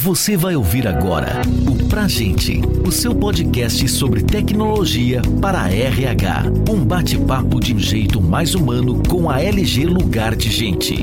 Você vai ouvir agora o Pra Gente, o seu podcast sobre tecnologia para a RH. Um bate-papo de um jeito mais humano com a LG Lugar de Gente.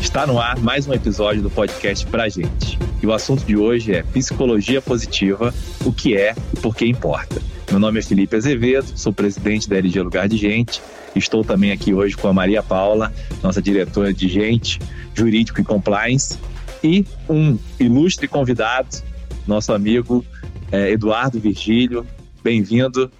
Está no ar mais um episódio do podcast Pra Gente. E o assunto de hoje é psicologia positiva, o que é e por que importa. Meu nome é Felipe Azevedo, sou presidente da LG Lugar de Gente. Estou também aqui hoje com a Maria Paula, nossa diretora de Gente, Jurídico e Compliance, e um ilustre convidado, nosso amigo é, Eduardo Virgílio. Bem-vindo.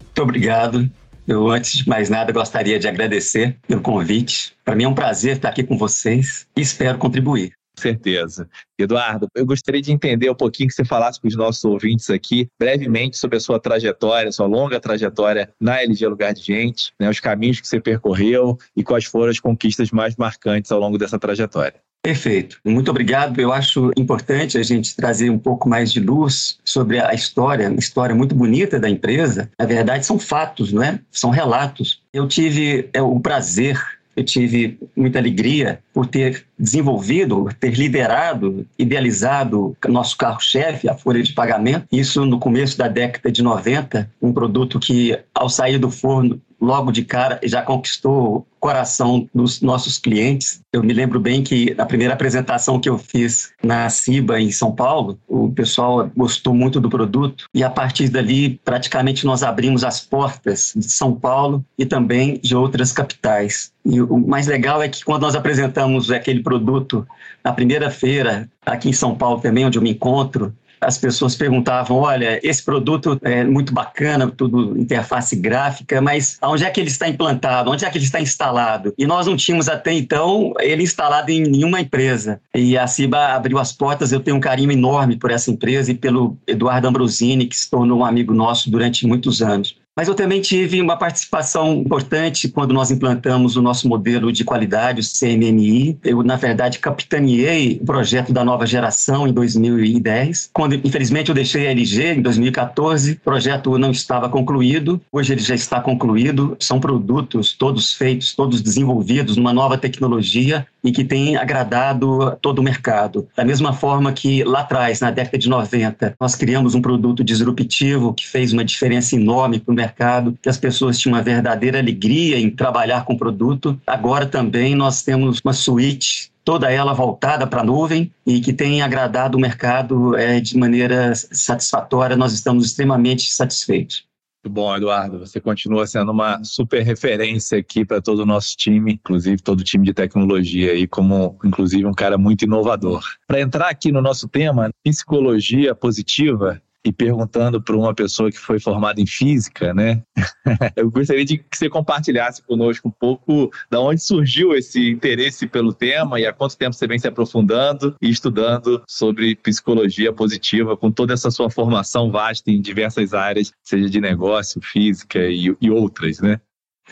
Muito obrigado. Eu, antes de mais nada, gostaria de agradecer pelo convite. Para mim é um prazer estar aqui com vocês e espero contribuir. Certeza. Eduardo, eu gostaria de entender um pouquinho que você falasse para os nossos ouvintes aqui, brevemente, sobre a sua trajetória, sua longa trajetória na LG Lugar de Gente, né, os caminhos que você percorreu e quais foram as conquistas mais marcantes ao longo dessa trajetória. Perfeito. Muito obrigado. Eu acho importante a gente trazer um pouco mais de luz sobre a história, uma história muito bonita da empresa. Na verdade, são fatos, não é? São relatos. Eu tive é, o prazer eu tive muita alegria por ter desenvolvido, ter liderado, idealizado nosso carro-chefe, a folha de pagamento. Isso no começo da década de 90, um produto que, ao sair do forno, logo de cara já conquistou o coração dos nossos clientes. Eu me lembro bem que na primeira apresentação que eu fiz na CIBA em São Paulo, o pessoal gostou muito do produto e a partir dali praticamente nós abrimos as portas de São Paulo e também de outras capitais. E o mais legal é que quando nós apresentamos aquele produto na primeira feira aqui em São Paulo também, onde eu me encontro, as pessoas perguntavam: olha, esse produto é muito bacana, tudo interface gráfica, mas onde é que ele está implantado? Onde é que ele está instalado? E nós não tínhamos até então ele instalado em nenhuma empresa. E a Ciba abriu as portas. Eu tenho um carinho enorme por essa empresa e pelo Eduardo Ambrosini, que se tornou um amigo nosso durante muitos anos. Mas eu também tive uma participação importante quando nós implantamos o nosso modelo de qualidade, o CMMI. Eu, na verdade, capitaneei o projeto da nova geração em 2010. Quando, infelizmente, eu deixei a LG em 2014, o projeto não estava concluído. Hoje ele já está concluído. São produtos todos feitos, todos desenvolvidos numa nova tecnologia e que tem agradado todo o mercado. Da mesma forma que lá atrás, na década de 90, nós criamos um produto disruptivo que fez uma diferença enorme para o mercado, que as pessoas tinham uma verdadeira alegria em trabalhar com o produto. Agora também nós temos uma suíte toda ela voltada para a nuvem e que tem agradado o mercado é, de maneira satisfatória. Nós estamos extremamente satisfeitos. Muito bom, Eduardo. Você continua sendo uma super referência aqui para todo o nosso time, inclusive todo o time de tecnologia aí, como inclusive um cara muito inovador. Para entrar aqui no nosso tema, psicologia positiva, e perguntando para uma pessoa que foi formada em física, né? Eu gostaria de que você compartilhasse conosco um pouco da onde surgiu esse interesse pelo tema e há quanto tempo você vem se aprofundando e estudando sobre psicologia positiva com toda essa sua formação vasta em diversas áreas, seja de negócio, física e, e outras, né?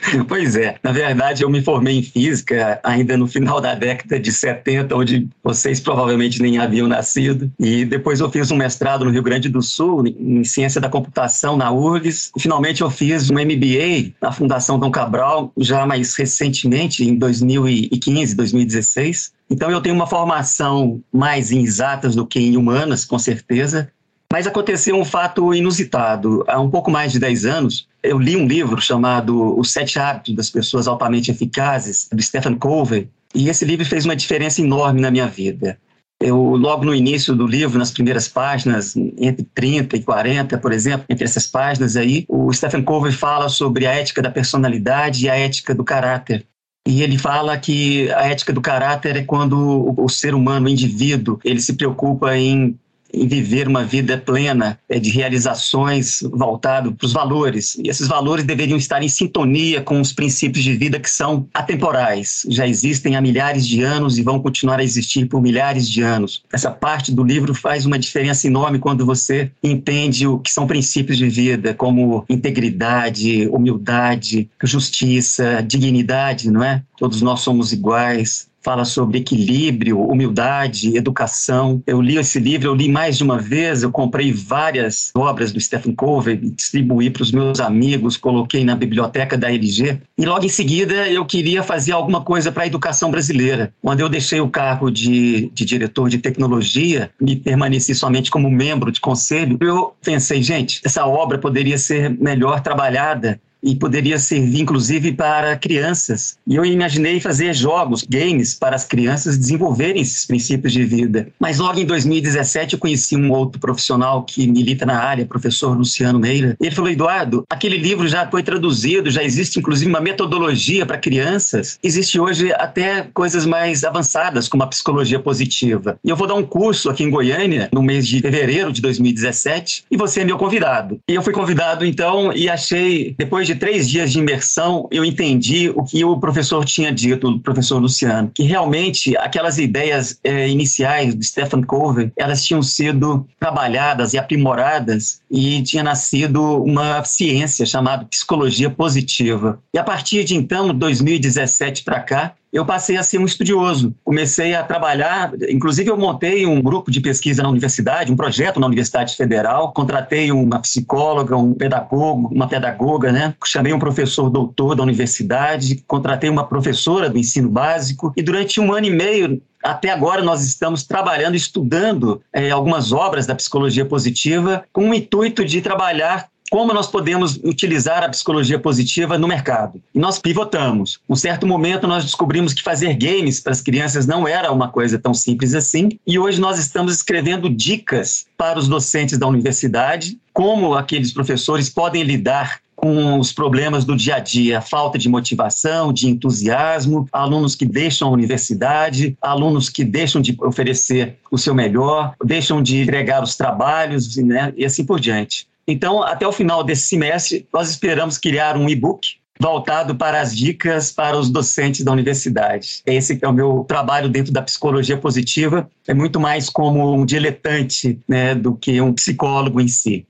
Pois é, na verdade eu me formei em física ainda no final da década de 70, onde vocês provavelmente nem haviam nascido, e depois eu fiz um mestrado no Rio Grande do Sul em ciência da computação na URGS, finalmente eu fiz um MBA na Fundação Dom Cabral, já mais recentemente, em 2015, 2016. Então eu tenho uma formação mais em exatas do que em humanas, com certeza, mas aconteceu um fato inusitado. Há um pouco mais de 10 anos, eu li um livro chamado Os Sete Hábitos das Pessoas Altamente Eficazes, do Stephen Covey, e esse livro fez uma diferença enorme na minha vida. Eu, logo no início do livro, nas primeiras páginas, entre 30 e 40, por exemplo, entre essas páginas aí, o Stephen Covey fala sobre a ética da personalidade e a ética do caráter. E ele fala que a ética do caráter é quando o, o ser humano, o indivíduo, ele se preocupa em em viver uma vida plena é, de realizações voltado para os valores. E esses valores deveriam estar em sintonia com os princípios de vida que são atemporais. Já existem há milhares de anos e vão continuar a existir por milhares de anos. Essa parte do livro faz uma diferença enorme quando você entende o que são princípios de vida, como integridade, humildade, justiça, dignidade, não é? Todos nós somos iguais fala sobre equilíbrio, humildade, educação. Eu li esse livro, eu li mais de uma vez, eu comprei várias obras do Stephen Covey, distribuí para os meus amigos, coloquei na biblioteca da LG. E logo em seguida eu queria fazer alguma coisa para a educação brasileira. Quando eu deixei o cargo de, de diretor de tecnologia, me permaneci somente como membro de conselho, eu pensei, gente, essa obra poderia ser melhor trabalhada e poderia servir inclusive para crianças. E eu imaginei fazer jogos, games para as crianças desenvolverem esses princípios de vida. Mas logo em 2017 eu conheci um outro profissional que milita na área, professor Luciano Meira. Ele falou: "Eduardo, aquele livro já foi traduzido, já existe inclusive uma metodologia para crianças. Existe hoje até coisas mais avançadas como a psicologia positiva. E eu vou dar um curso aqui em Goiânia no mês de fevereiro de 2017 e você é meu convidado". E eu fui convidado então e achei depois de três dias de imersão, eu entendi o que o professor tinha dito, o professor Luciano, que realmente aquelas ideias é, iniciais de Stephen Covey, elas tinham sido trabalhadas e aprimoradas e tinha nascido uma ciência chamada psicologia positiva. E a partir de então, 2017 para cá, eu passei a ser um estudioso. Comecei a trabalhar, inclusive eu montei um grupo de pesquisa na universidade, um projeto na Universidade Federal, contratei uma psicóloga, um pedagogo, uma pedagoga, né? Chamei um professor doutor da universidade, contratei uma professora do ensino básico e durante um ano e meio até agora nós estamos trabalhando, estudando é, algumas obras da psicologia positiva com o intuito de trabalhar como nós podemos utilizar a psicologia positiva no mercado. E nós pivotamos. Um certo momento nós descobrimos que fazer games para as crianças não era uma coisa tão simples assim, e hoje nós estamos escrevendo dicas para os docentes da universidade, como aqueles professores podem lidar com os problemas do dia a dia, falta de motivação, de entusiasmo, alunos que deixam a universidade, alunos que deixam de oferecer o seu melhor, deixam de entregar os trabalhos né, e assim por diante. Então, até o final desse semestre, nós esperamos criar um e-book voltado para as dicas para os docentes da universidade. Esse é o meu trabalho dentro da psicologia positiva, é muito mais como um diletante né, do que um psicólogo em si.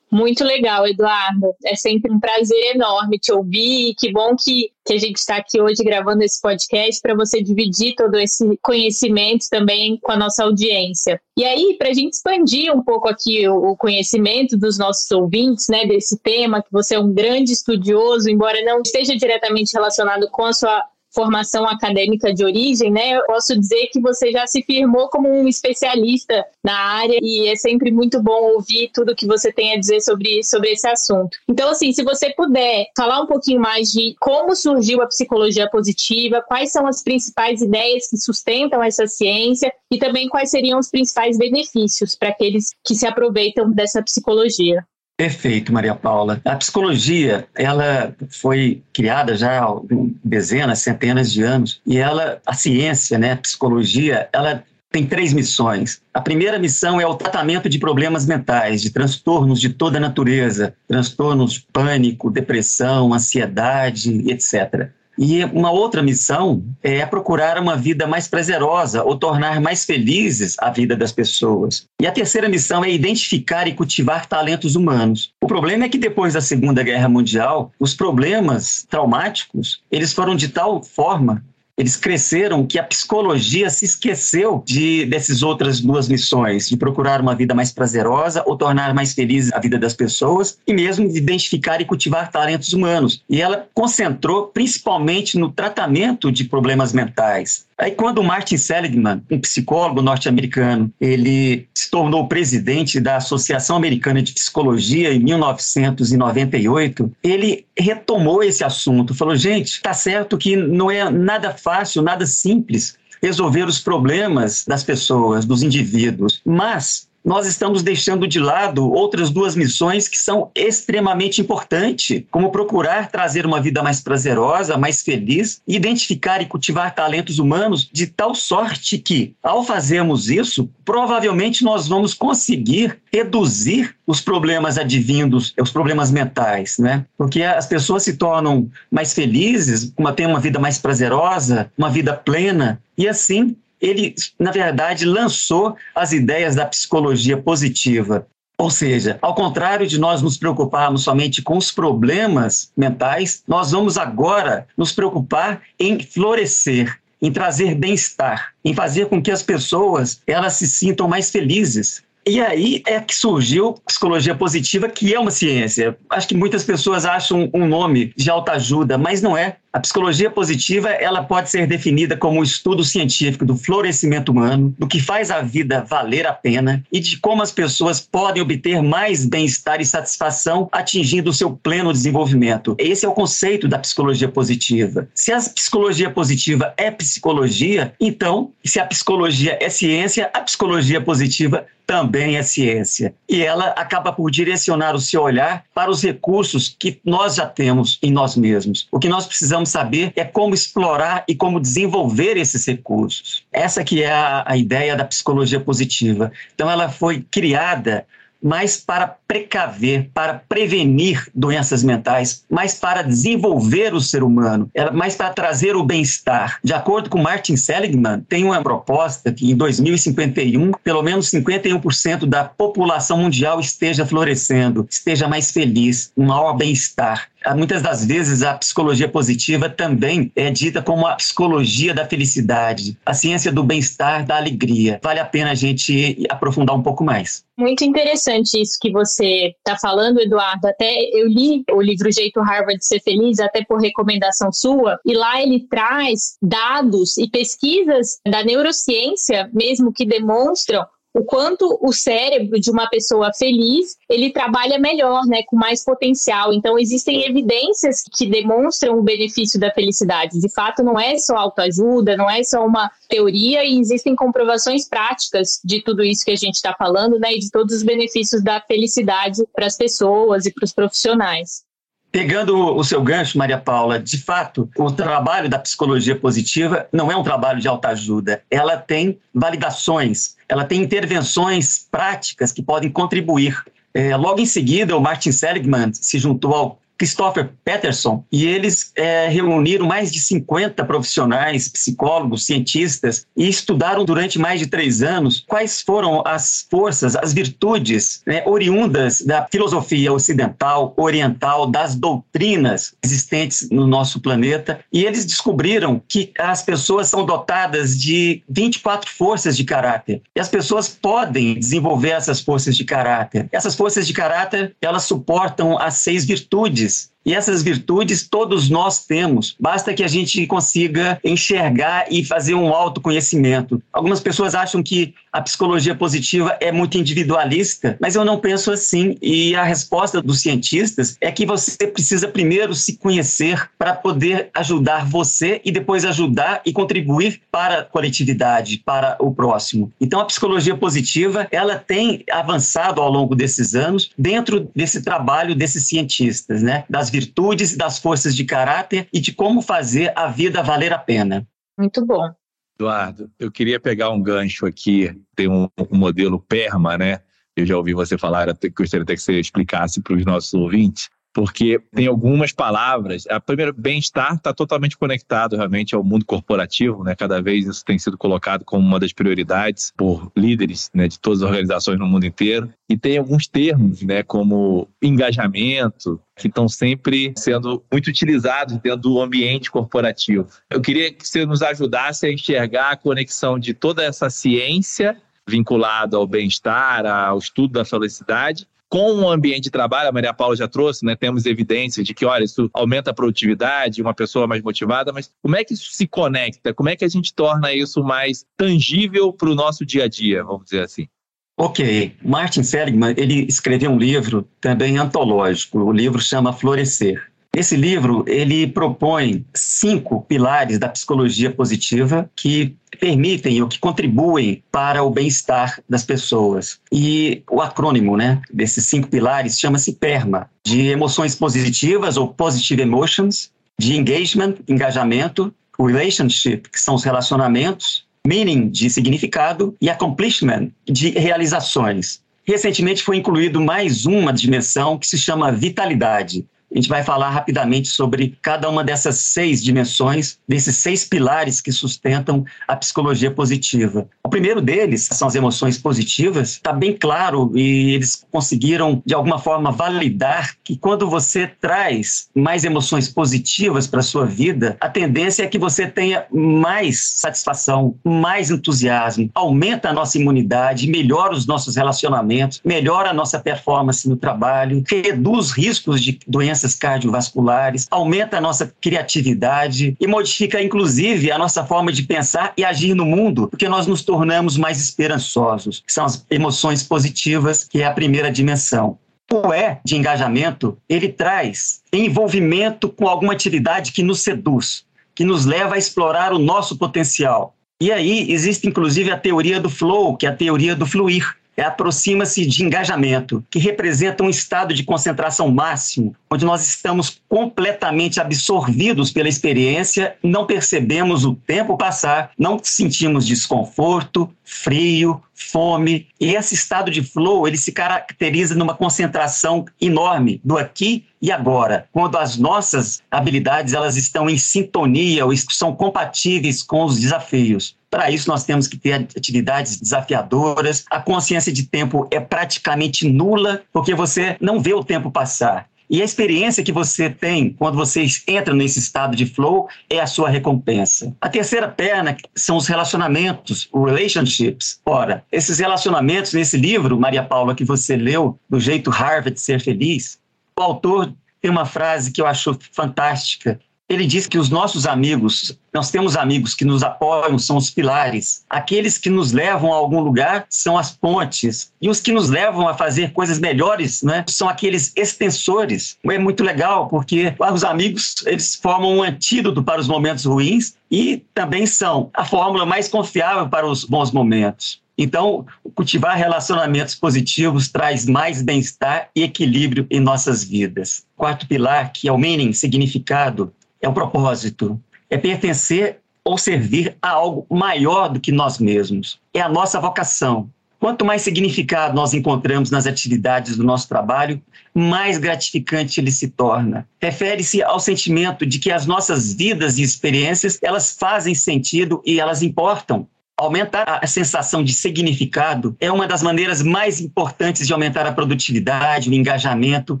Muito legal, Eduardo. É sempre um prazer enorme te ouvir. Que bom que, que a gente está aqui hoje gravando esse podcast para você dividir todo esse conhecimento também com a nossa audiência. E aí, para a gente expandir um pouco aqui o, o, conhecimento dos nossos ouvintes, né, desse tema, que você é um grande estudioso, embora não esteja diretamente relacionado com a sua formação acadêmica de origem, né, eu posso dizer que você já se firmou como um especialista na área e é sempre muito bom ouvir tudo que você tem a dizer sobre, sobre esse assunto. Então, assim, se você puder falar um pouquinho mais de como surgiu a psicologia positiva, quais são as principais ideias que sustentam essa ciência e também quais seriam os principais benefícios para aqueles que se aproveitam dessa psicologia. Perfeito, Maria Paula. A psicologia, ela foi criada já há dezenas, centenas de anos, e ela, a ciência, né, a psicologia, ela tem três missões. A primeira missão é o tratamento de problemas mentais, de transtornos de toda natureza, transtornos de pânico, depressão, ansiedade, etc. E uma outra missão é procurar uma vida mais prazerosa ou tornar mais felizes a vida das pessoas. E a terceira missão é identificar e cultivar talentos humanos. O problema é que depois da Segunda Guerra Mundial, os problemas traumáticos, eles foram de tal forma eles cresceram que a psicologia se esqueceu de dessas outras duas missões, de procurar uma vida mais prazerosa ou tornar mais feliz a vida das pessoas e mesmo de identificar e cultivar talentos humanos. E ela concentrou principalmente no tratamento de problemas mentais. Aí quando Martin Seligman, um psicólogo norte-americano, ele se tornou presidente da Associação Americana de Psicologia em 1998, ele retomou esse assunto, falou: "Gente, tá certo que não é nada fácil, nada simples resolver os problemas das pessoas, dos indivíduos, mas nós estamos deixando de lado outras duas missões que são extremamente importantes, como procurar trazer uma vida mais prazerosa, mais feliz, identificar e cultivar talentos humanos de tal sorte que, ao fazermos isso, provavelmente nós vamos conseguir reduzir os problemas advindos, os problemas mentais, né? Porque as pessoas se tornam mais felizes, têm uma vida mais prazerosa, uma vida plena, e assim ele, na verdade, lançou as ideias da psicologia positiva. Ou seja, ao contrário de nós nos preocuparmos somente com os problemas mentais, nós vamos agora nos preocupar em florescer, em trazer bem-estar, em fazer com que as pessoas elas se sintam mais felizes, e aí é que surgiu psicologia positiva, que é uma ciência. Acho que muitas pessoas acham um nome de autoajuda, mas não é. A psicologia positiva ela pode ser definida como um estudo científico do florescimento humano, do que faz a vida valer a pena e de como as pessoas podem obter mais bem-estar e satisfação atingindo o seu pleno desenvolvimento. Esse é o conceito da psicologia positiva. Se a psicologia positiva é psicologia, então, se a psicologia é ciência, a psicologia positiva também é ciência. E ela acaba por direcionar o seu olhar para os recursos que nós já temos em nós mesmos. O que nós precisamos saber é como explorar e como desenvolver esses recursos. Essa que é a, a ideia da psicologia positiva. Então ela foi criada mais para precaver, para prevenir doenças mentais, mais para desenvolver o ser humano, mais para trazer o bem-estar. De acordo com Martin Seligman, tem uma proposta que em 2051, pelo menos 51% da população mundial esteja florescendo, esteja mais feliz, um maior bem-estar. Muitas das vezes a psicologia positiva também é dita como a psicologia da felicidade, a ciência do bem-estar, da alegria. Vale a pena a gente aprofundar um pouco mais. Muito interessante isso que você está falando, Eduardo. Até eu li o livro Jeito Harvard de Ser Feliz, até por recomendação sua, e lá ele traz dados e pesquisas da neurociência mesmo que demonstram o quanto o cérebro de uma pessoa feliz ele trabalha melhor, né, com mais potencial. Então existem evidências que demonstram o benefício da felicidade. De fato, não é só autoajuda, não é só uma teoria, e existem comprovações práticas de tudo isso que a gente está falando, né, e de todos os benefícios da felicidade para as pessoas e para os profissionais. Pegando o seu gancho, Maria Paula, de fato, o trabalho da psicologia positiva não é um trabalho de autoajuda. Ela tem validações, ela tem intervenções práticas que podem contribuir. É, logo em seguida, o Martin Seligman se juntou ao Christopher Peterson, e eles é, reuniram mais de 50 profissionais, psicólogos, cientistas, e estudaram durante mais de três anos quais foram as forças, as virtudes né, oriundas da filosofia ocidental, oriental, das doutrinas existentes no nosso planeta, e eles descobriram que as pessoas são dotadas de 24 forças de caráter, e as pessoas podem desenvolver essas forças de caráter. Essas forças de caráter, elas suportam as seis virtudes guys. E essas virtudes todos nós temos, basta que a gente consiga enxergar e fazer um autoconhecimento. Algumas pessoas acham que a psicologia positiva é muito individualista, mas eu não penso assim. E a resposta dos cientistas é que você precisa primeiro se conhecer para poder ajudar você e depois ajudar e contribuir para a coletividade, para o próximo. Então a psicologia positiva, ela tem avançado ao longo desses anos dentro desse trabalho desses cientistas, né? Das virtudes, das forças de caráter e de como fazer a vida valer a pena. Muito bom. Eduardo, eu queria pegar um gancho aqui, tem um, um modelo PERMA, né? Eu já ouvi você falar, gostaria até que você explicasse para os nossos ouvintes porque tem algumas palavras. A primeira, bem-estar está totalmente conectado realmente ao mundo corporativo, né? Cada vez isso tem sido colocado como uma das prioridades por líderes né, de todas as organizações no mundo inteiro. E tem alguns termos, né, como engajamento, que estão sempre sendo muito utilizados dentro do ambiente corporativo. Eu queria que você nos ajudasse a enxergar a conexão de toda essa ciência vinculada ao bem-estar, ao estudo da felicidade, com o ambiente de trabalho, a Maria Paula já trouxe, né? Temos evidências de que, olha, isso aumenta a produtividade, uma pessoa mais motivada, mas como é que isso se conecta? Como é que a gente torna isso mais tangível para o nosso dia a dia, vamos dizer assim? Ok, Martin Seligman, ele escreveu um livro também antológico, o livro chama Florescer. Esse livro ele propõe cinco pilares da psicologia positiva que permitem ou que contribuem para o bem-estar das pessoas. E o acrônimo, né, desses cinco pilares chama-se PERMA, de emoções positivas ou positive emotions, de engagement, engajamento, relationship, que são os relacionamentos, meaning de significado e accomplishment de realizações. Recentemente foi incluído mais uma dimensão que se chama vitalidade, A gente vai falar rapidamente sobre cada uma dessas seis dimensões, desses seis pilares que sustentam a psicologia positiva. O primeiro deles são as emoções positivas. Está bem claro e eles conseguiram, de alguma forma, validar que quando você traz mais emoções positivas para a sua vida, a tendência é que você tenha mais satisfação, mais entusiasmo, aumenta a nossa imunidade, melhora os nossos relacionamentos, melhora a nossa performance no trabalho, reduz riscos de doenças cardiovasculares, aumenta a nossa criatividade e modifica, inclusive, a nossa forma de pensar e agir no mundo, porque nós nos tornamos mais esperançosos, que são as emoções positivas, que é a primeira dimensão. O E de engajamento, ele traz envolvimento com alguma atividade que nos seduz, que nos leva a explorar o nosso potencial. E aí existe inclusive a teoria do flow, que é a teoria do fluir, aproxima-se de engajamento, que representa um estado de concentração máximo, onde nós estamos completamente absorvidos pela experiência, não percebemos o tempo passar, não sentimos desconforto, frio, fome. E esse estado de flow, ele se caracteriza numa concentração enorme do aqui e agora, quando as nossas habilidades elas estão em sintonia ou são compatíveis com os desafios. Para isso, nós temos que ter atividades desafiadoras. A consciência de tempo é praticamente nula, porque você não vê o tempo passar. E a experiência que você tem quando você entra nesse estado de flow é a sua recompensa. A terceira perna são os relacionamentos, relationships. Ora, esses relacionamentos nesse livro, Maria Paula, que você leu, do jeito Harvard ser feliz, o autor tem uma frase que eu acho fantástica, ele diz que os nossos amigos, nós temos amigos que nos apoiam, são os pilares. Aqueles que nos levam a algum lugar são as pontes. E os que nos levam a fazer coisas melhores né, são aqueles extensores. É muito legal, porque os amigos eles formam um antídoto para os momentos ruins e também são a fórmula mais confiável para os bons momentos. Então, cultivar relacionamentos positivos traz mais bem-estar e equilíbrio em nossas vidas. Quarto pilar, que é o meaning, significado, é o propósito, é pertencer ou servir a algo maior do que nós mesmos. É a nossa vocação. Quanto mais significado nós encontramos nas atividades do nosso trabalho, mais gratificante ele se torna. Refere-se ao sentimento de que as nossas vidas e experiências, elas fazem sentido e elas importam. Aumentar a sensação de significado é uma das maneiras mais importantes de aumentar a produtividade, o engajamento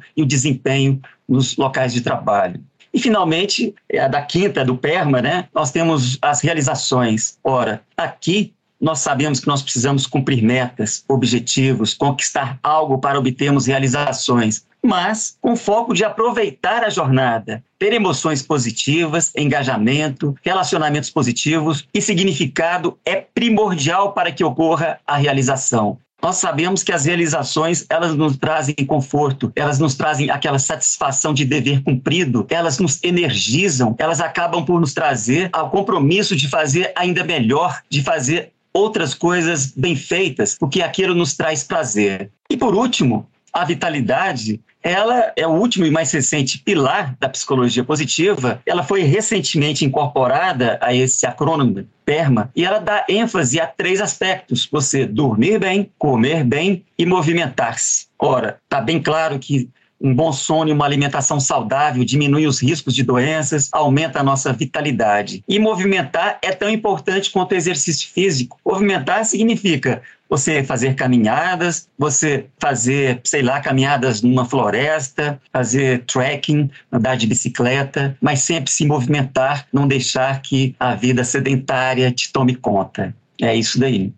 e o desempenho nos locais de trabalho. E, finalmente, a da quinta, do PERMA, né, nós temos as realizações. Ora, aqui nós sabemos que nós precisamos cumprir metas, objetivos, conquistar algo para obtermos realizações, mas com foco de aproveitar a jornada, ter emoções positivas, engajamento, relacionamentos positivos e significado é primordial para que ocorra a realização. Nós sabemos que as realizações, elas nos trazem conforto, elas nos trazem aquela satisfação de dever cumprido, elas nos energizam, elas acabam por nos trazer ao compromisso de fazer ainda melhor, de fazer outras coisas bem feitas, porque aquilo nos traz prazer. E por último, a vitalidade, ela é o último e mais recente pilar da psicologia positiva. Ela foi recentemente incorporada a esse acrônimo PERMA e ela dá ênfase a três aspectos: você dormir bem, comer bem e movimentar-se. Ora, está bem claro que um bom sono e uma alimentação saudável diminui os riscos de doenças, aumenta a nossa vitalidade. E movimentar é tão importante quanto o exercício físico. Movimentar significa você fazer caminhadas, você fazer, sei lá, caminhadas numa floresta, fazer trekking, andar de bicicleta, mas sempre se movimentar, não deixar que a vida sedentária te tome conta. É isso daí.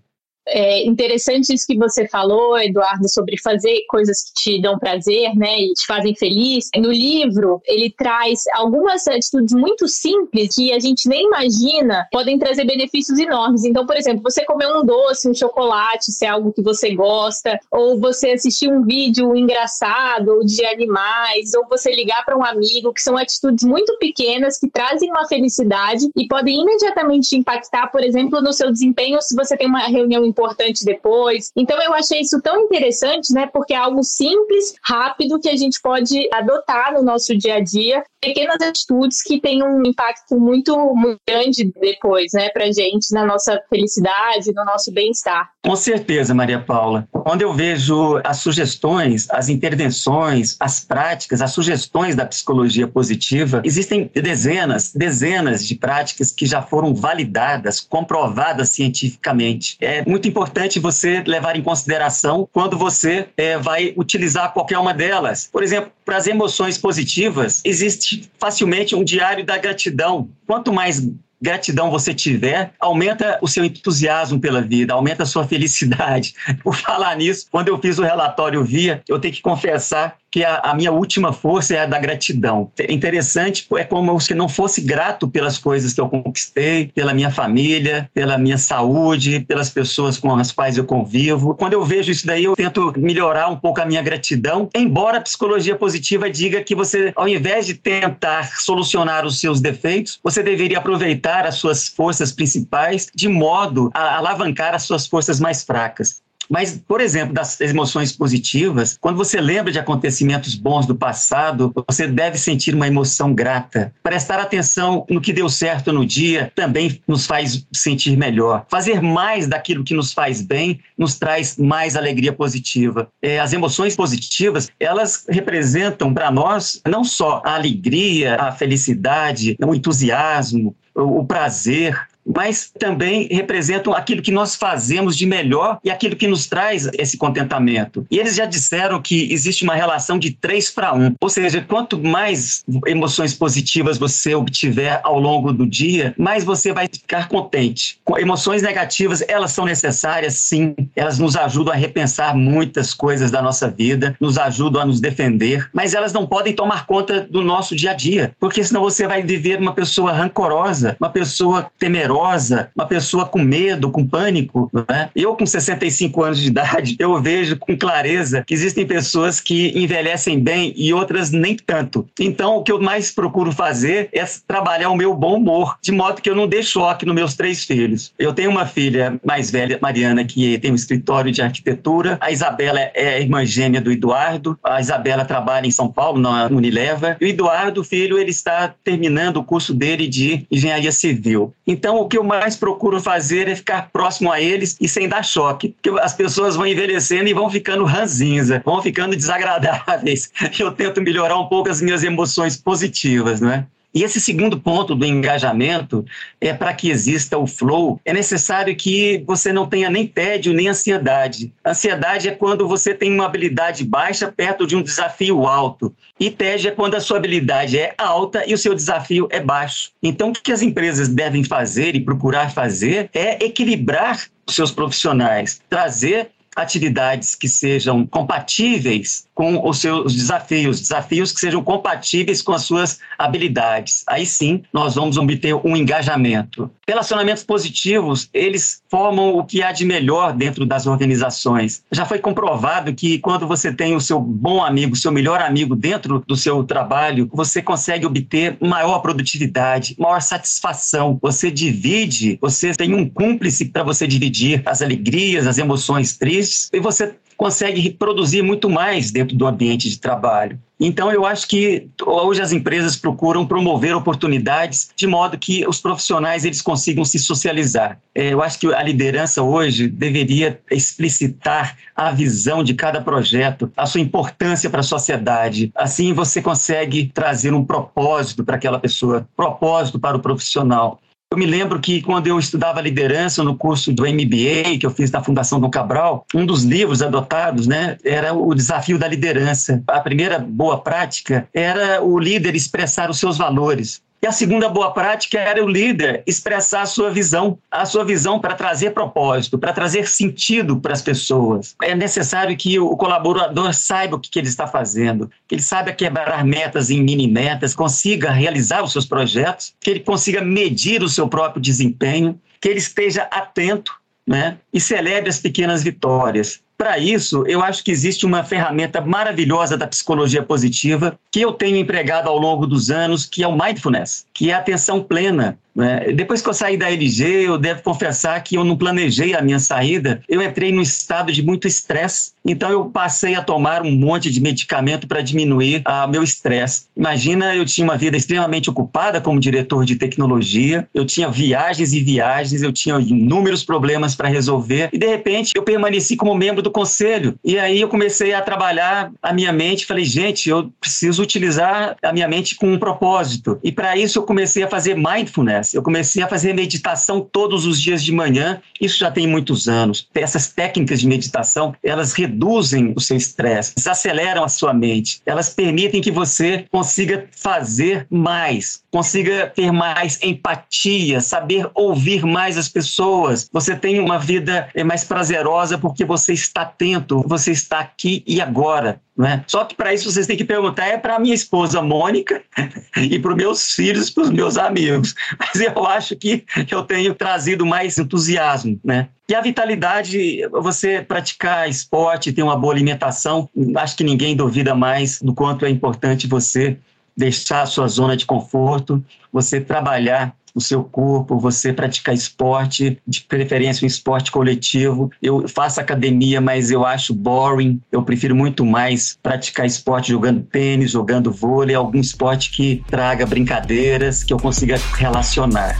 É interessante isso que você falou, Eduardo, sobre fazer coisas que te dão prazer, né, e te fazem feliz. No livro, ele traz algumas atitudes muito simples que a gente nem imagina podem trazer benefícios enormes. Então, por exemplo, você comer um doce, um chocolate, se é algo que você gosta, ou você assistir um vídeo engraçado de animais, ou você ligar para um amigo, que são atitudes muito pequenas que trazem uma felicidade e podem imediatamente impactar, por exemplo, no seu desempenho se você tem uma reunião importante depois. Então eu achei isso tão interessante, né? Porque é algo simples, rápido que a gente pode adotar no nosso dia a dia, pequenas atitudes que têm um impacto muito, muito grande depois, né, pra gente, na nossa felicidade, no nosso bem-estar. Com certeza, Maria Paula. Quando eu vejo as sugestões, as intervenções, as práticas, as sugestões da psicologia positiva, existem dezenas, dezenas de práticas que já foram validadas, comprovadas cientificamente. É muito importante você levar em consideração quando você é, vai utilizar qualquer uma delas. Por exemplo, para as emoções positivas, existe facilmente um diário da gratidão. Quanto mais gratidão você tiver, aumenta o seu entusiasmo pela vida, aumenta a sua felicidade. Por falar nisso, quando eu fiz o relatório via, eu tenho que confessar que a, a, minha última força é a da gratidão. É interessante, é como se não fosse grato pelas coisas que eu conquistei, pela minha família, pela minha saúde, pelas pessoas com as quais eu convivo. Quando eu vejo isso daí, eu tento melhorar um pouco a minha gratidão, embora a psicologia positiva diga que você, ao invés de tentar solucionar os seus defeitos, você deveria aproveitar as suas forças principais de modo a alavancar as suas forças mais fracas. Mas, por exemplo, das emoções positivas, quando você lembra de acontecimentos bons do passado, você deve sentir uma emoção grata. Prestar atenção no que deu certo no dia também nos faz sentir melhor. Fazer mais daquilo que nos faz bem nos traz mais alegria positiva. É, as emoções positivas, elas representam para nós não só a alegria, a felicidade, o entusiasmo, o prazer, mas também representam aquilo que nós fazemos de melhor e aquilo que nos traz esse contentamento. E eles já disseram que existe uma relação de 3 para 1, ou seja, quanto mais emoções positivas você obtiver ao longo do dia, mais você vai ficar contente. Emoções negativas, elas são necessárias, sim, elas nos ajudam a repensar muitas coisas da nossa vida, nos ajudam a nos defender, mas elas não podem tomar conta do nosso dia a dia, porque senão você vai viver uma pessoa rancorosa, uma pessoa temerosa temerosa, uma pessoa com medo, com pânico. Né? Eu, com 65 anos de idade, eu vejo com clareza que existem pessoas que envelhecem bem e outras nem tanto. Então, o que eu mais procuro fazer é trabalhar o meu bom humor, de modo que eu não dê choque nos meus três filhos. Eu tenho uma filha mais velha, Mariana, que tem um escritório de arquitetura. A Isabela é a irmã gêmea do Eduardo. A Isabela trabalha em São Paulo, na Unilever. E o Eduardo, filho, ele está terminando o curso dele de engenharia civil. Então, o que eu mais procuro fazer é ficar próximo a eles e sem dar choque. Porque as pessoas vão envelhecendo e vão ficando ranzinza, vão ficando desagradáveis. Eu tento melhorar um pouco as minhas emoções positivas, né? E esse segundo ponto do engajamento é para que exista o flow, é necessário que você não tenha nem tédio nem ansiedade. Ansiedade é quando você tem uma habilidade baixa perto de um desafio alto. E tédio é quando a sua habilidade é alta e o seu desafio é baixo. Então, o que as empresas devem fazer e procurar fazer é equilibrar os seus profissionais, trazer atividades que sejam compatíveis com os seus desafios, desafios que sejam compatíveis com as suas habilidades. Aí sim, nós vamos obter um engajamento. Relacionamentos positivos, eles formam o que há de melhor dentro das organizações. Já foi comprovado que quando você tem o seu bom amigo, seu melhor amigo dentro do seu trabalho, você consegue obter maior produtividade, maior satisfação. Você divide, você tem um cúmplice para você dividir as alegrias, as emoções tristes, e você consegue produzir muito mais dentro do ambiente de trabalho. Então, eu acho que hoje as empresas procuram promover oportunidades de modo que os profissionais eles consigam se socializar. É, eu acho que a liderança hoje deveria explicitar a visão de cada projeto, a sua importância para a sociedade. Assim, você consegue trazer um propósito para aquela pessoa, propósito para o profissional. Eu me lembro que quando eu estudava liderança no curso do MBA que eu fiz na Fundação Dom Cabral, um dos livros adotados, né, era o desafio da liderança. A primeira boa prática era o líder expressar os seus valores. E a segunda boa prática era o líder expressar a sua visão, a sua visão para trazer propósito, para trazer sentido para as pessoas. É necessário que o colaborador saiba o que, ele está fazendo, que ele saiba quebrar metas em mini metas, consiga realizar os seus projetos, que ele consiga medir o seu próprio desempenho, que ele esteja atento né? e celebre as pequenas vitórias. Para isso, eu acho que existe uma ferramenta maravilhosa da psicologia positiva que eu tenho empregado ao longo dos anos, que é o mindfulness, que é a atenção plena. Né? Depois que eu saí da LG, eu devo confessar que eu não planejei a minha saída. Eu entrei num estado de muito estresse, então eu passei a tomar um monte de medicamento para diminuir o meu estresse. Imagina, eu tinha uma vida extremamente ocupada como diretor de tecnologia, eu tinha viagens e viagens, eu tinha inúmeros problemas para resolver e de repente eu permaneci como membro do conselho. E aí eu comecei a trabalhar a minha mente, falei, gente, eu preciso utilizar a minha mente com um propósito. E para isso eu comecei a fazer mindfulness eu comecei a fazer meditação todos os dias de manhã, isso já tem muitos anos. Essas técnicas de meditação, elas reduzem o seu estresse, aceleram a sua mente, elas permitem que você consiga fazer mais, consiga ter mais empatia, saber ouvir mais as pessoas. Você tem uma vida é, mais prazerosa porque você está atento, você está aqui e agora. Né? Só que para isso vocês têm que perguntar é para minha esposa Mônica e para os meus filhos, para os meus amigos. Mas eu acho que eu tenho trazido mais entusiasmo, né? E a vitalidade, você praticar esporte, ter uma boa alimentação, acho que ninguém duvida mais do quanto é importante você deixar a sua zona de conforto, você trabalhar o seu corpo, você praticar esporte, de preferência um esporte coletivo. Eu faço academia, mas eu acho boring. Eu prefiro muito mais praticar esporte jogando tênis, jogando vôlei, algum esporte que traga brincadeiras, que eu consiga relacionar.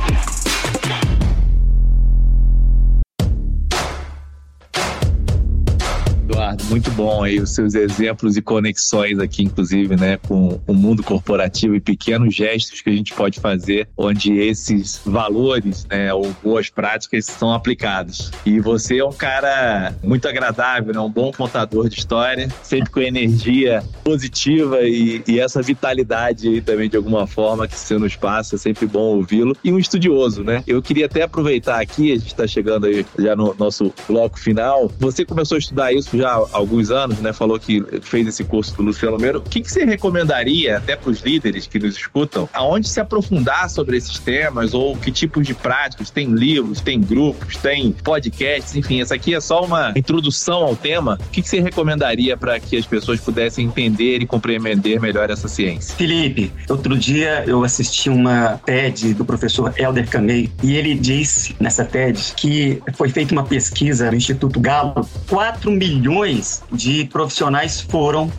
Muito bom aí os seus exemplos e conexões aqui, inclusive, né, com o mundo corporativo e pequenos gestos que a gente pode fazer onde esses valores, né, ou boas práticas são aplicados. E você é um cara muito agradável, né, um bom contador de história, sempre com energia positiva e, e essa vitalidade aí também de alguma forma que você nos passa, é sempre bom ouvi-lo. E um estudioso, né? Eu queria até aproveitar aqui, a gente está chegando aí já no nosso bloco final. Você começou a estudar isso já há alguns anos, né? Falou que fez esse curso do Luciano Meiro. O que, que você recomendaria, até para os líderes que nos escutam, aonde se aprofundar sobre esses temas ou que tipos de práticas? Tem livros, tem grupos, tem podcasts, enfim, essa aqui é só uma introdução ao tema. O que, que você recomendaria para que as pessoas pudessem entender e compreender melhor essa ciência? Felipe, outro dia eu assisti uma TED do professor Helder Caney e ele disse nessa TED que foi feita uma pesquisa no Instituto Galo, 4 milhões de profissionais foram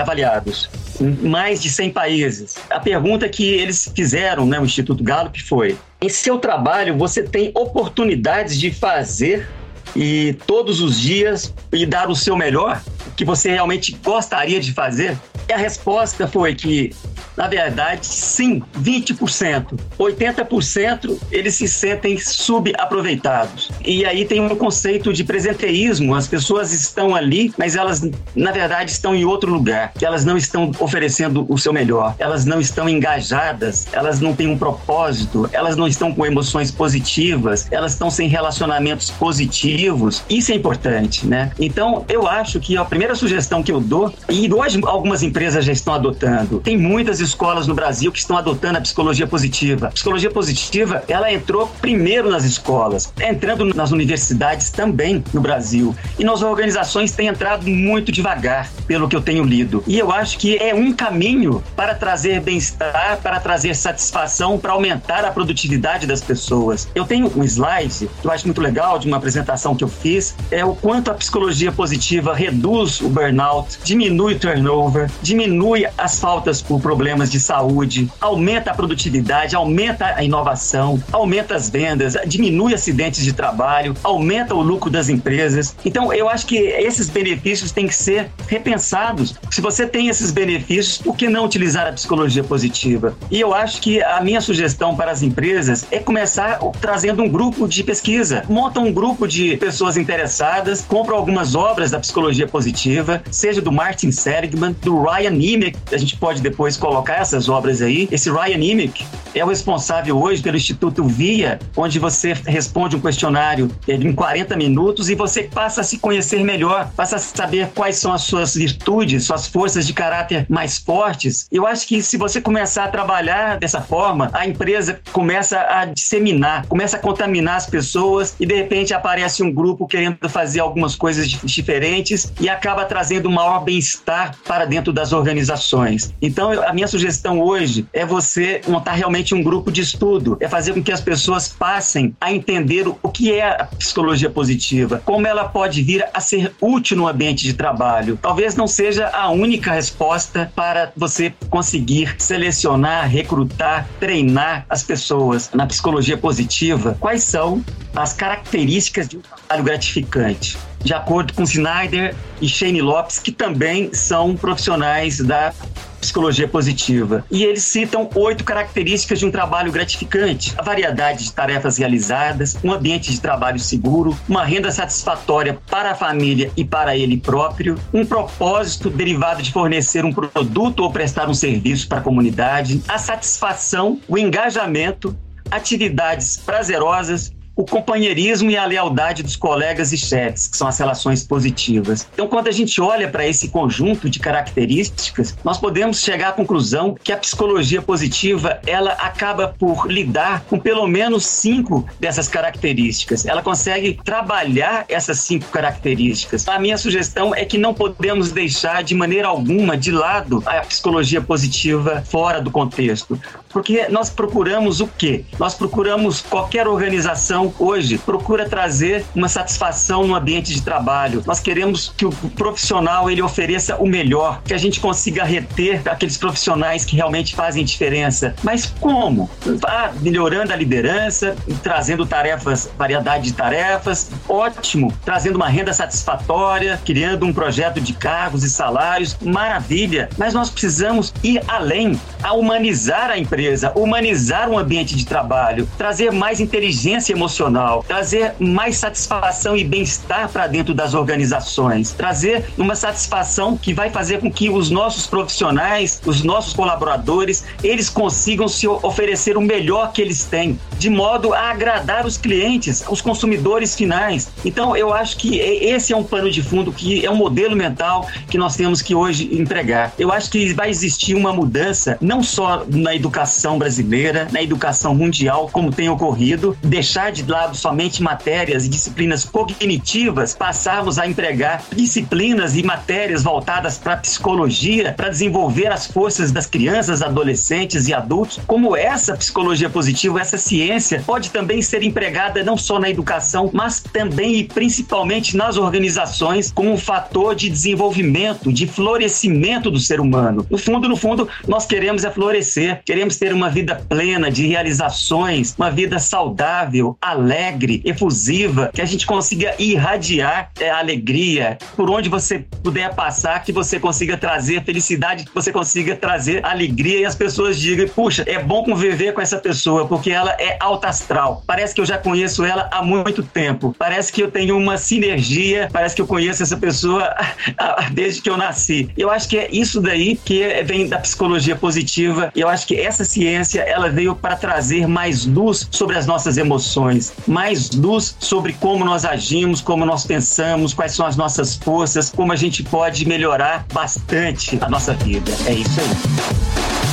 avaliados em mais de 100 países. A pergunta que eles fizeram, né, o Instituto Gallup, foi: em seu trabalho você tem oportunidades de fazer e todos os dias e dar o seu melhor, que você realmente gostaria de fazer? E a resposta foi que na verdade, sim, 20%. 80% eles se sentem subaproveitados. E aí tem um conceito de presenteísmo. As pessoas estão ali, mas elas, na verdade, estão em outro lugar. Elas não estão oferecendo o seu melhor. Elas não estão engajadas. Elas não têm um propósito. Elas não estão com emoções positivas. Elas estão sem relacionamentos positivos. Isso é importante, né? Então, eu acho que a primeira sugestão que eu dou, e hoje algumas empresas já estão adotando, tem muitas escolas no Brasil que estão adotando a psicologia positiva. A psicologia positiva, ela entrou primeiro nas escolas, entrando nas universidades também no Brasil. E nas organizações tem entrado muito devagar, pelo que eu tenho lido. E eu acho que é um caminho para trazer bem-estar, para trazer satisfação, para aumentar a produtividade das pessoas. Eu tenho um slide que eu acho muito legal de uma apresentação que eu fiz, é o quanto a psicologia positiva reduz o burnout, diminui o turnover, diminui as faltas por problemas problemas de saúde, aumenta a produtividade, aumenta a inovação, aumenta as vendas, diminui acidentes de trabalho, aumenta o lucro das empresas. Então, eu acho que esses benefícios têm que ser repensados. Se você tem esses benefícios, por que não utilizar a psicologia positiva? E eu acho que a minha sugestão para as empresas é começar trazendo um grupo de pesquisa. Monta um grupo de pessoas interessadas, compra algumas obras da psicologia positiva, seja do Martin Seligman, do Ryan Emick, a gente pode depois colocar colocar essas obras aí. Esse Ryan Emick, é o responsável hoje pelo Instituto VIA, onde você responde um questionário em 40 minutos e você passa a se conhecer melhor, passa a saber quais são as suas virtudes, suas forças de caráter mais fortes. Eu acho que se você começar a trabalhar dessa forma, a empresa começa a disseminar, começa a contaminar as pessoas e de repente aparece um grupo querendo fazer algumas coisas diferentes e acaba trazendo um maior bem-estar para dentro das organizações. Então, a minha sugestão hoje é você montar realmente um grupo de estudo, é fazer com que as pessoas passem a entender o que é a psicologia positiva, como ela pode vir a ser útil no ambiente de trabalho. Talvez não seja a única resposta para você conseguir selecionar, recrutar, treinar as pessoas na psicologia positiva. Quais são as características de um trabalho gratificante? De acordo com Snyder e Shane Lopes, que também são profissionais da psicologia positiva. E eles citam oito características de um trabalho gratificante: a variedade de tarefas realizadas, um ambiente de trabalho seguro, uma renda satisfatória para a família e para ele próprio, um propósito derivado de fornecer um produto ou prestar um serviço para a comunidade, a satisfação, o engajamento, atividades prazerosas o companheirismo e a lealdade dos colegas e chefes, que são as relações positivas. Então, quando a gente olha para esse conjunto de características, nós podemos chegar à conclusão que a psicologia positiva ela acaba por lidar com pelo menos cinco dessas características. Ela consegue trabalhar essas cinco características. A minha sugestão é que não podemos deixar de maneira alguma de lado a psicologia positiva fora do contexto, porque nós procuramos o quê? Nós procuramos qualquer organização hoje procura trazer uma satisfação no ambiente de trabalho. Nós queremos que o profissional ele ofereça o melhor, que a gente consiga reter aqueles profissionais que realmente fazem diferença. Mas como? Ah, melhorando a liderança, trazendo tarefas, variedade de tarefas, ótimo, trazendo uma renda satisfatória, criando um projeto de cargos e salários, maravilha. Mas nós precisamos ir além, a humanizar a empresa, humanizar o ambiente de trabalho, trazer mais inteligência emocional trazer mais satisfação e bem-estar para dentro das organizações, trazer uma satisfação que vai fazer com que os nossos profissionais, os nossos colaboradores, eles consigam se oferecer o melhor que eles têm, de modo a agradar os clientes, os consumidores finais. Então, eu acho que esse é um pano de fundo, que é um modelo mental que nós temos que hoje empregar. Eu acho que vai existir uma mudança, não só na educação brasileira, na educação mundial, como tem ocorrido, deixar de lado somente matérias e disciplinas cognitivas, passarmos a empregar disciplinas e matérias voltadas para a psicologia, para desenvolver as forças das crianças, adolescentes e adultos. Como essa psicologia positiva, essa ciência pode também ser empregada não só na educação, mas também e principalmente nas organizações como um fator de desenvolvimento, de florescimento do ser humano. No fundo, no fundo, nós queremos é florescer, queremos ter uma vida plena de realizações, uma vida saudável, alegre, efusiva, que a gente consiga irradiar é, alegria por onde você puder passar, que você consiga trazer felicidade, que você consiga trazer alegria e as pessoas digam: puxa, é bom conviver com essa pessoa porque ela é alta astral. Parece que eu já conheço ela há muito tempo. Parece que eu tenho uma sinergia, parece que eu conheço essa pessoa desde que eu nasci. Eu acho que é isso daí que vem da psicologia positiva. Eu acho que essa ciência ela veio para trazer mais luz sobre as nossas emoções mais luz sobre como nós agimos, como nós pensamos, quais são as nossas forças, como a gente pode melhorar bastante a nossa vida. É isso aí.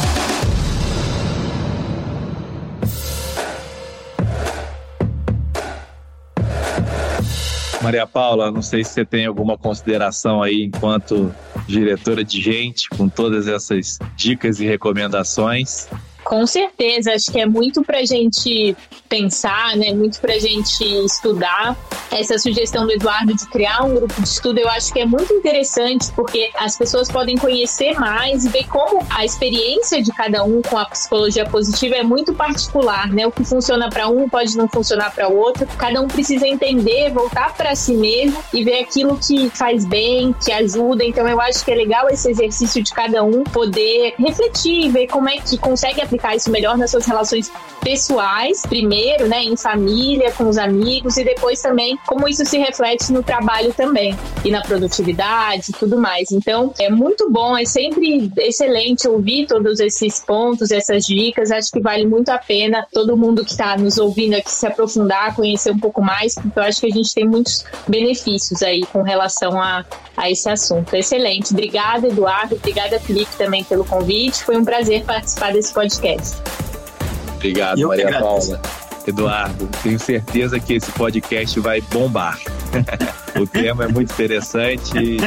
Maria Paula, não sei se você tem alguma consideração aí enquanto diretora de gente, com todas essas dicas e recomendações. Com certeza, acho que é muito para gente pensar, né? Muito para gente estudar. Essa sugestão do Eduardo de criar um grupo de estudo, eu acho que é muito interessante porque as pessoas podem conhecer mais e ver como a experiência de cada um com a psicologia positiva é muito particular, né? O que funciona para um pode não funcionar para outro. Cada um precisa entender, voltar para si mesmo e ver aquilo que faz bem, que ajuda. Então, eu acho que é legal esse exercício de cada um poder refletir, ver como é que consegue aplicar aplicar isso melhor nas suas relações pessoais, primeiro, né, em família, com os amigos e depois também como isso se reflete no trabalho também e na produtividade e tudo mais. Então, é muito bom, é sempre excelente ouvir todos esses pontos, essas dicas. Acho que vale muito a pena todo mundo que está nos ouvindo aqui se aprofundar, conhecer um pouco mais, porque eu acho que a gente tem muitos benefícios aí com relação a, a esse assunto. Excelente. Obrigada, Eduardo. Obrigada, Felipe, também pelo convite. Foi um prazer participar desse podcast. Obrigado, Eu Maria Paula. Eduardo, tenho certeza que esse podcast vai bombar. o tema é muito interessante e,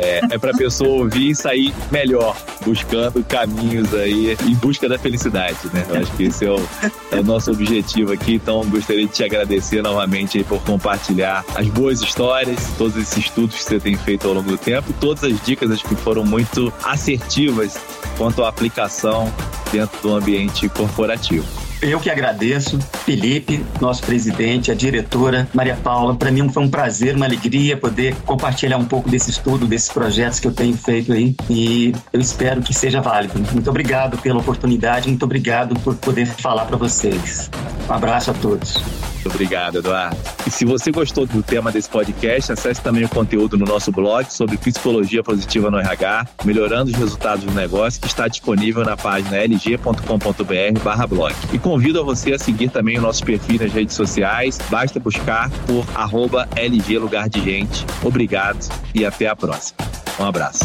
é, é para a pessoa ouvir e sair melhor, buscando caminhos aí em busca da felicidade, né? Eu acho que esse é o, é o nosso objetivo aqui, então gostaria de te agradecer novamente por compartilhar as boas histórias, todos esses estudos que você tem feito ao longo do tempo, todas as dicas acho que foram muito assertivas quanto à aplicação dentro do ambiente corporativo. Eu que agradeço, Felipe, nosso presidente, a diretora, Maria Paula. Para mim foi um prazer, uma alegria poder compartilhar um pouco desse estudo, desses projetos que eu tenho feito aí. E eu espero que seja válido. Muito obrigado pela oportunidade, muito obrigado por poder falar para vocês. Um abraço a todos. Obrigado, Eduardo. E se você gostou do tema desse podcast, acesse também o conteúdo no nosso blog sobre psicologia positiva no RH, melhorando os resultados do negócio, que está disponível na página lg.com.br/blog. E convido a você a seguir também o nosso perfil nas redes sociais. Basta buscar por arroba LG Lugar de Gente. Obrigado e até a próxima. Um abraço.